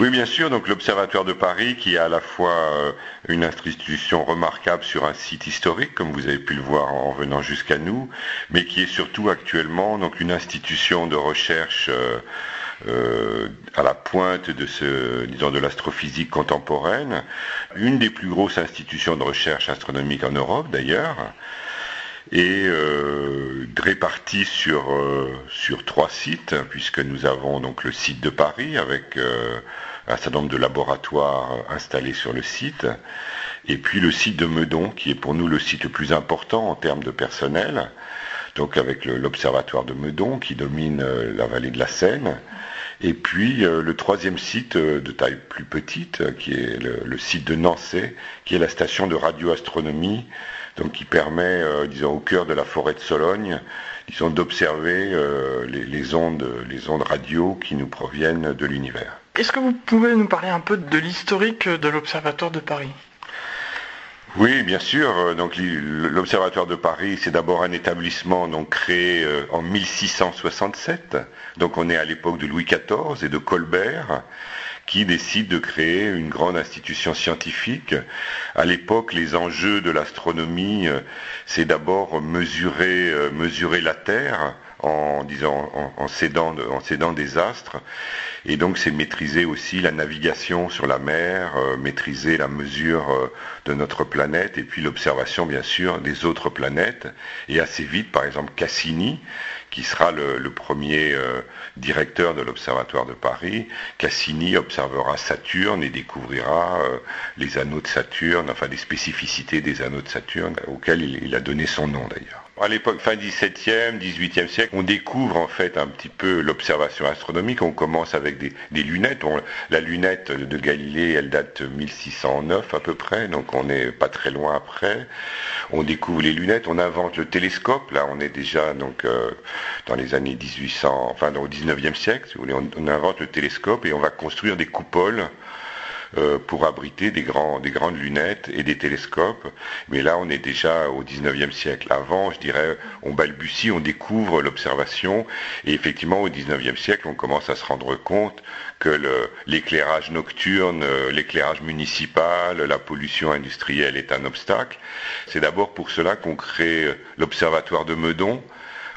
Oui, bien sûr. Donc l'Observatoire de Paris, qui est à la fois euh, une institution remarquable sur un site historique, comme vous avez pu le voir en venant jusqu'à nous, mais qui est surtout actuellement donc une institution de recherche euh, à la pointe de ce, disons, de l'astrophysique contemporaine, une des plus grosses institutions de recherche astronomique en Europe d'ailleurs, et euh, répartie sur, euh, sur trois sites, puisque nous avons donc le site de Paris avec euh, un certain nombre de laboratoires installés sur le site, et puis le site de Meudon, qui est pour nous le site le plus important en termes de personnel, donc avec l'observatoire de Meudon qui domine la vallée de la Seine, et puis euh, le troisième site euh, de taille plus petite, euh, qui est le, site de Nancy, qui est la station de radioastronomie, donc qui permet, disons, au cœur de la forêt de Sologne, disons, d'observer les, ondes, les ondes radio qui nous proviennent de l'univers. Est-ce que vous pouvez nous parler un peu de l'historique de l'Observatoire de Paris? Oui, bien sûr. Donc l'Observatoire de Paris, c'est d'abord un établissement donc créé en 1667 donc on est à l'époque de Louis XIV et de Colbert qui décide de créer une grande institution scientifique. À l'époque, les enjeux de l'astronomie, euh, c'est d'abord mesurer, euh, mesurer la Terre en, disant, en, cédant, en cédant des astres. Et donc c'est maîtriser aussi la navigation sur la mer, euh, maîtriser la mesure de notre planète et puis l'observation bien sûr des autres planètes. Et assez vite, par exemple Cassini, qui sera le, premier euh, directeur de l'Observatoire de Paris. Cassini observera Saturne et découvrira euh, les anneaux de Saturne, enfin des spécificités des anneaux de Saturne, auxquels il a donné son nom d'ailleurs. À l'époque, fin 17e, 18e siècle, on découvre en fait un petit peu l'observation astronomique. On commence avec des, lunettes. la lunette de Galilée, elle date 1609 à peu près, donc on n'est pas très loin après. On découvre les lunettes, on invente le télescope. Là, on est déjà donc euh, dans les années 1800, enfin au 19e siècle, si vous voulez. on invente le télescope et on va construire des coupoles pour abriter des, grands, des grandes lunettes et des télescopes. Mais là, on est déjà au 19e siècle. Avant, je dirais, on balbutie, on découvre l'observation. Et effectivement, au 19e siècle, on commence à se rendre compte que l'éclairage nocturne, euh, l'éclairage municipal, la pollution industrielle est un obstacle. C'est d'abord pour cela qu'on crée l'observatoire de Meudon,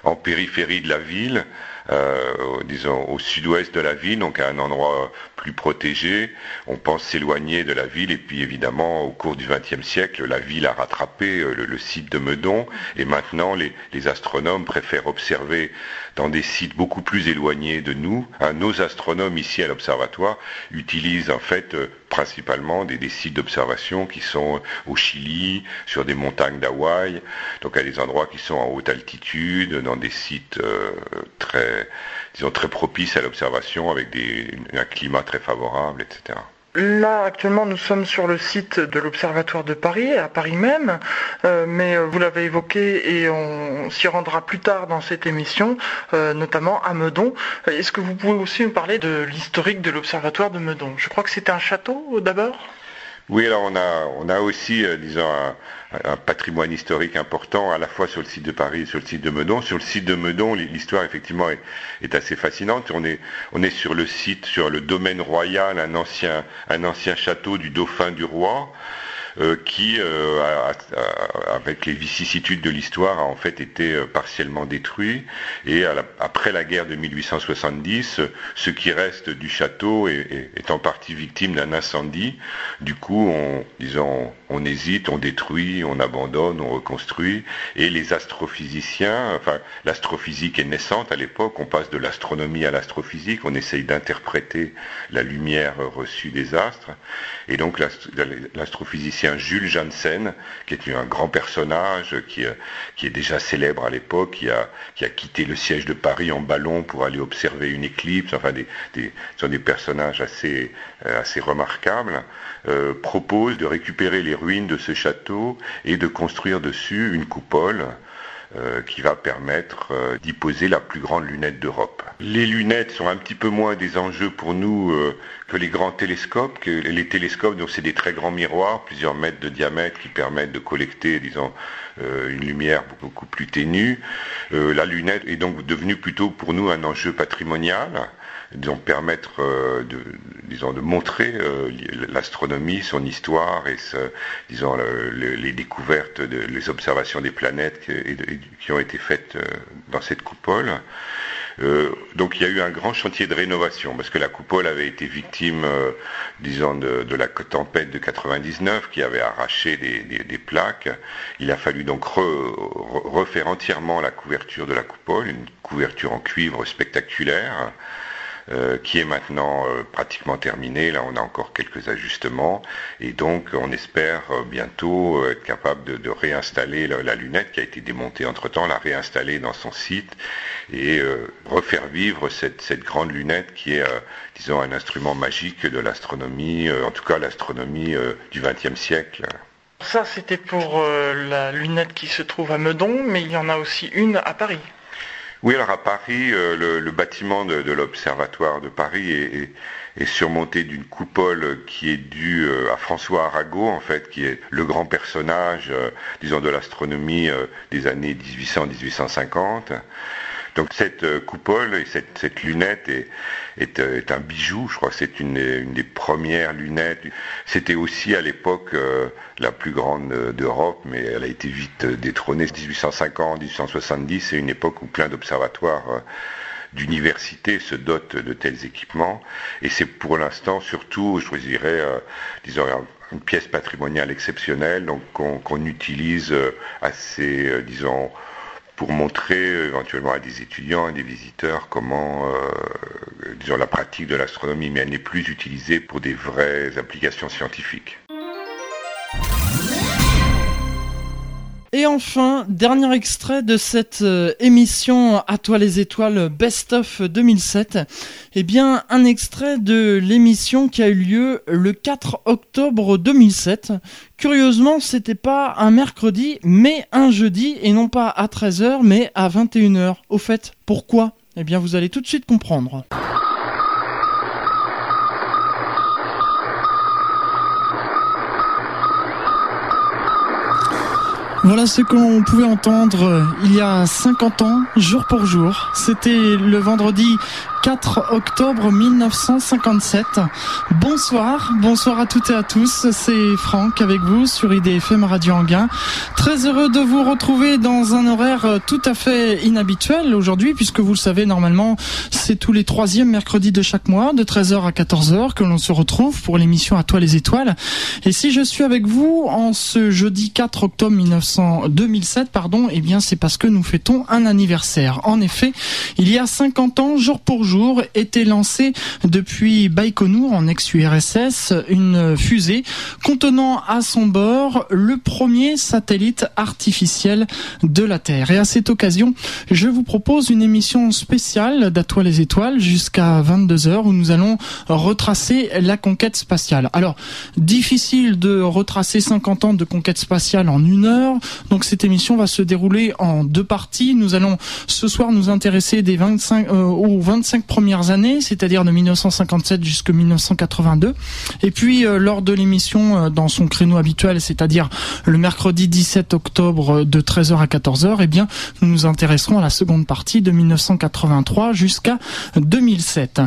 en périphérie de la ville, euh, disons au sud-ouest de la ville, donc à un endroit plus. On pense s'éloigner de la ville et puis évidemment au cours du XXe siècle, la ville a rattrapé euh, le, site de Meudon et maintenant les, astronomes préfèrent observer dans des sites beaucoup plus éloignés de nous. nos astronomes ici à l'observatoire utilisent en fait euh, principalement des, sites d'observation qui sont au Chili, sur des montagnes d'Hawaï, donc à des endroits qui sont en haute altitude, dans des sites euh, très, disons, très propices à l'observation avec des, un climat très favorable, etc. Là, actuellement, nous sommes sur le site de l'Observatoire de Paris, à Paris même, euh, mais euh, vous l'avez évoqué et on s'y rendra plus tard dans cette émission, euh, notamment à Meudon. Est-ce que vous pouvez aussi nous parler de l'historique de l'Observatoire de Meudon? Je crois que c'était un château d'abord? Oui, alors on a, on a aussi, euh, disons, un, patrimoine historique important, à la fois sur le site de Paris et sur le site de Meudon. Sur le site de Meudon, l'histoire, effectivement, est, assez fascinante. On est, on est sur le site, sur le domaine royal, un ancien, un ancien château du dauphin du roi. Euh, qui, euh, avec les vicissitudes de l'histoire, a en fait été euh, partiellement détruit. Et après la guerre de 1870, ce qui reste du château est, en partie victime d'un incendie. Du coup, on, disons, on hésite, on détruit, on abandonne, on reconstruit. Et les astrophysiciens, enfin, l'astrophysique est naissante à l'époque. On passe de l'astronomie à l'astrophysique. On essaye d'interpréter la lumière reçue des astres. Et donc, l'astrophysicien Jules Janssen, qui est un grand personnage, qui, euh, est déjà célèbre à l'époque, qui a, qui a quitté le siège de Paris en ballon pour aller observer une éclipse, enfin des sont des personnages assez, euh, assez remarquables, euh, propose de récupérer les ruines de ce château et de construire dessus une coupole euh, qui va permettre euh, d'y poser la plus grande lunette d'Europe. Les lunettes sont un petit peu moins des enjeux pour nous que les grands télescopes. Les télescopes, donc c'est des très grands miroirs, plusieurs mètres de diamètre, qui permettent de collecter, disons, une lumière beaucoup plus ténue. la lunette est donc devenue plutôt pour nous un enjeu patrimonial disons, permettre euh, de, disons, de montrer euh, l'astronomie, son histoire et disons, les découvertes, les observations des planètes qui, ont été faites euh, dans cette coupole. donc il y a eu un grand chantier de rénovation parce que la coupole avait été victime, disons, de, la tempête de 99 qui avait arraché des, plaques. Il a fallu donc refaire entièrement la couverture de la coupole, une couverture en cuivre spectaculaire. Euh, qui est maintenant euh, pratiquement terminé. Là, on a encore quelques ajustements et donc on espère euh, bientôt être capable de, réinstaller la, lunette qui a été démontée entre-temps, la réinstaller dans son site et refaire vivre cette, cette, grande lunette qui est, disons, un instrument magique de l'astronomie, en tout cas l'astronomie du XXe siècle. Ça, c'était pour la lunette qui se trouve à Meudon, mais il y en a aussi une à Paris. Oui, alors à Paris, euh, le, bâtiment de, l'Observatoire de Paris est, surmonté d'une coupole qui est due euh, à François Arago, en fait, qui est le grand personnage, euh, disons, de l'astronomie des années 1800-1850. Donc cette euh, coupole et cette, lunette est, euh, est, un bijou, je crois que c'est une, des premières lunettes. C'était aussi à l'époque euh, la plus grande d'Europe, mais elle a été vite détrônée. 1850-1870, c'est une époque où plein d'observatoires d'universités se dotent de tels équipements. Et c'est pour l'instant surtout, je dirais, disons, une pièce patrimoniale exceptionnelle, donc qu'on utilise assez, disons, pour montrer euh, éventuellement à des étudiants et des visiteurs comment, euh, disons, la pratique de l'astronomie, mais elle n'est plus utilisée pour des vraies applications scientifiques. Et enfin, dernier extrait de cette euh, émission À toi les étoiles Best of 2007. Eh bien, un extrait de l'émission qui a eu lieu le 4 octobre 2007. Curieusement, c'était pas un mercredi, mais un jeudi, et non pas à 13h, mais à 21h. Au fait, pourquoi? Eh bien, vous allez tout de suite comprendre. Voilà ce qu'on pouvait entendre euh, il y a 50 ans, jour pour jour. C'était le vendredi 4 octobre 1957. Bonsoir, bonsoir à toutes et à tous, c'est Franck avec vous sur IDFM Radio Anguin. Très heureux de vous retrouver dans un horaire tout à fait inhabituel aujourd'hui puisque vous le savez normalement c'est tous les troisièmes mercredis de chaque mois de 13h à 14h que l'on se retrouve pour l'émission À toi les étoiles. Et si je suis avec vous en ce jeudi 4 octobre 1900, 2007, pardon, eh bien c'est parce que nous fêtons un anniversaire. En effet, il y a 50 ans, jour pour jour, était lancée depuis Baïkonour en ex-URSS une fusée contenant à son bord le premier satellite artificiel de la Terre. Et à cette occasion, je vous propose une émission spéciale d'Atoile les étoiles jusqu'à 22h où nous allons retracer la conquête spatiale. Alors, difficile de retracer 50 ans de conquête spatiale en une heure. Donc cette émission va se dérouler en deux parties. Nous allons ce soir nous intéresser des 25 euh, aux 25 premières années, c'est-à-dire de 1957 jusqu'à 1982. Et puis euh, lors de l'émission euh, dans son créneau habituel, c'est-à-dire le mercredi 17 octobre de 13h à 14h, eh bien nous nous intéresserons à la seconde partie de 1983 jusqu'à 2007.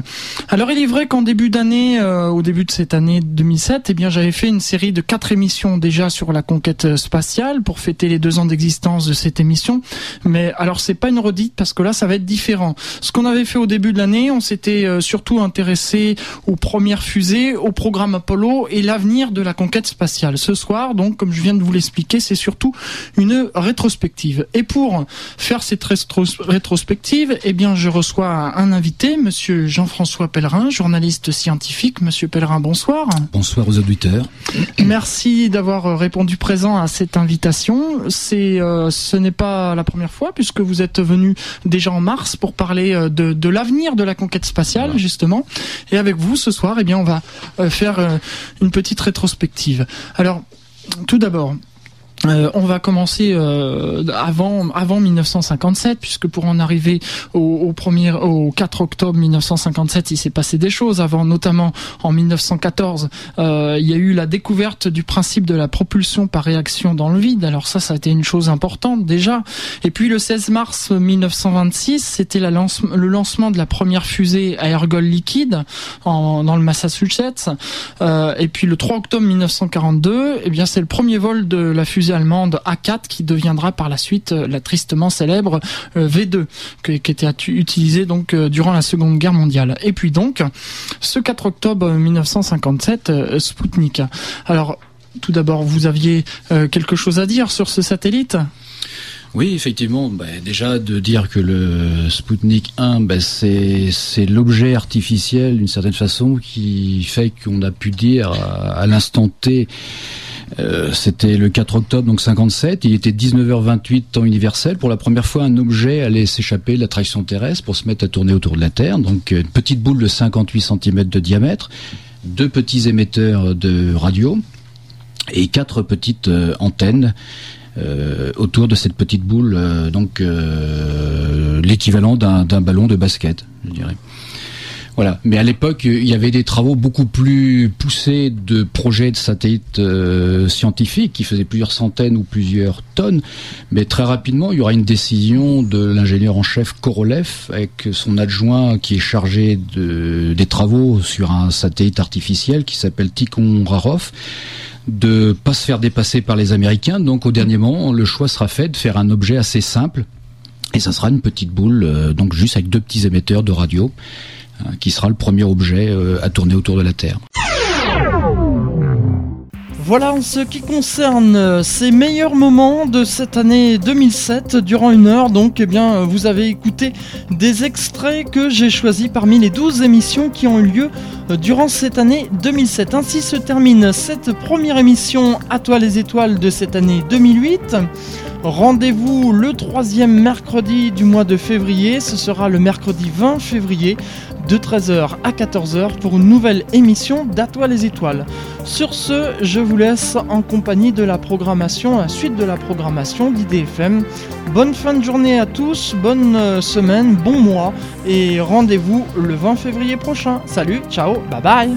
Alors il est vrai qu'en début d'année, au début de cette année 2007, eh bien j'avais fait une série de quatre émissions déjà sur la conquête spatiale pour fêter les deux ans d'existence de cette émission. Mais alors c'est pas une redite parce que là ça va être différent. Ce qu'on avait fait au début de l'année, on s'était euh, surtout intéressé aux premières fusées, au programme Apollo et l'avenir de la conquête spatiale. Ce soir, donc comme je viens de vous l'expliquer, c'est surtout une rétrospective. Et pour faire cette rétrospective, eh bien je reçois un invité, monsieur Jean-François Pellerin, journaliste scientifique. Monsieur Pellerin, bonsoir. Bonsoir aux auditeurs. Merci d'avoir répondu présent à cette invitation. C'est, euh, ce n'est pas la première fois puisque vous êtes venu déjà en mars pour parler euh, de, de l'avenir de la conquête spatiale justement. Et avec vous ce soir, eh bien, on va euh, faire une petite rétrospective. Alors, tout d'abord, euh, on va commencer euh, avant avant 1957 puisque pour en arriver au, au premier au 4 octobre 1957 il s'est passé des choses. Avant notamment en 1914 euh, il y a eu la découverte du principe de la propulsion par réaction dans le vide. Alors ça ça a été une chose importante déjà. Et puis le 16 mars 1926 c'était le lancement de la première fusée à ergol liquide en, dans le Massachusetts. Et puis le 3 octobre 1942 eh bien c'est le premier vol de la fusée allemande A4 qui deviendra par la suite euh, la tristement célèbre euh, V2 qui, était utilisée donc euh, durant la Seconde Guerre mondiale. Et puis donc ce 4 octobre 1957 Sputnik. Alors tout d'abord, vous aviez quelque chose à dire sur ce satellite? Oui, effectivement, bah, déjà de dire que le Sputnik 1, bah, c'est l'objet artificiel d'une certaine façon qui fait qu'on a pu dire à l'instant T euh, c'était le 4 octobre, donc 57. Il était 19h28 temps universel. Pour la première fois, un objet allait s'échapper de la traction terrestre pour se mettre à tourner autour de la Terre. Donc une petite boule de 58 cm de diamètre, deux petits émetteurs de radio et quatre petites euh, antennes. Euh, autour de cette petite boule, donc l'équivalent d'un ballon de basket, je dirais. Voilà. Mais à l'époque, il y avait des travaux beaucoup plus poussés de projets de satellites euh, scientifiques qui faisaient plusieurs centaines ou plusieurs tonnes. Mais très rapidement, il y aura une décision de l'ingénieur en chef Korolev avec son adjoint qui est chargé de, des travaux sur un satellite artificiel qui s'appelle Tikhon Rarov de pas se faire dépasser par les Américains. Donc au dernier moment, le choix sera fait de faire un objet assez simple. Et ça sera une petite boule, euh, donc juste avec deux petits émetteurs de radio. Hein, qui sera le premier objet euh, à tourner autour de la Terre. Voilà en ce qui concerne euh, ces meilleurs moments de cette année 2007 durant une heure. Donc, eh bien, euh, vous avez écouté des extraits que j'ai choisis parmi les 12 émissions qui ont eu lieu durant cette année 2007. Ainsi se termine cette première émission À toi les étoiles de cette année 2008. Rendez-vous le troisième mercredi du mois de février. Ce sera le mercredi 20 février de 13h à 14h pour une nouvelle émission d'Atoile les étoiles. Sur ce, je vous laisse en compagnie de la programmation, la suite de la programmation d'IDFM. Bonne fin de journée à tous, bonne euh, semaine, bon mois et rendez-vous le 20 février prochain. Salut, ciao, bye bye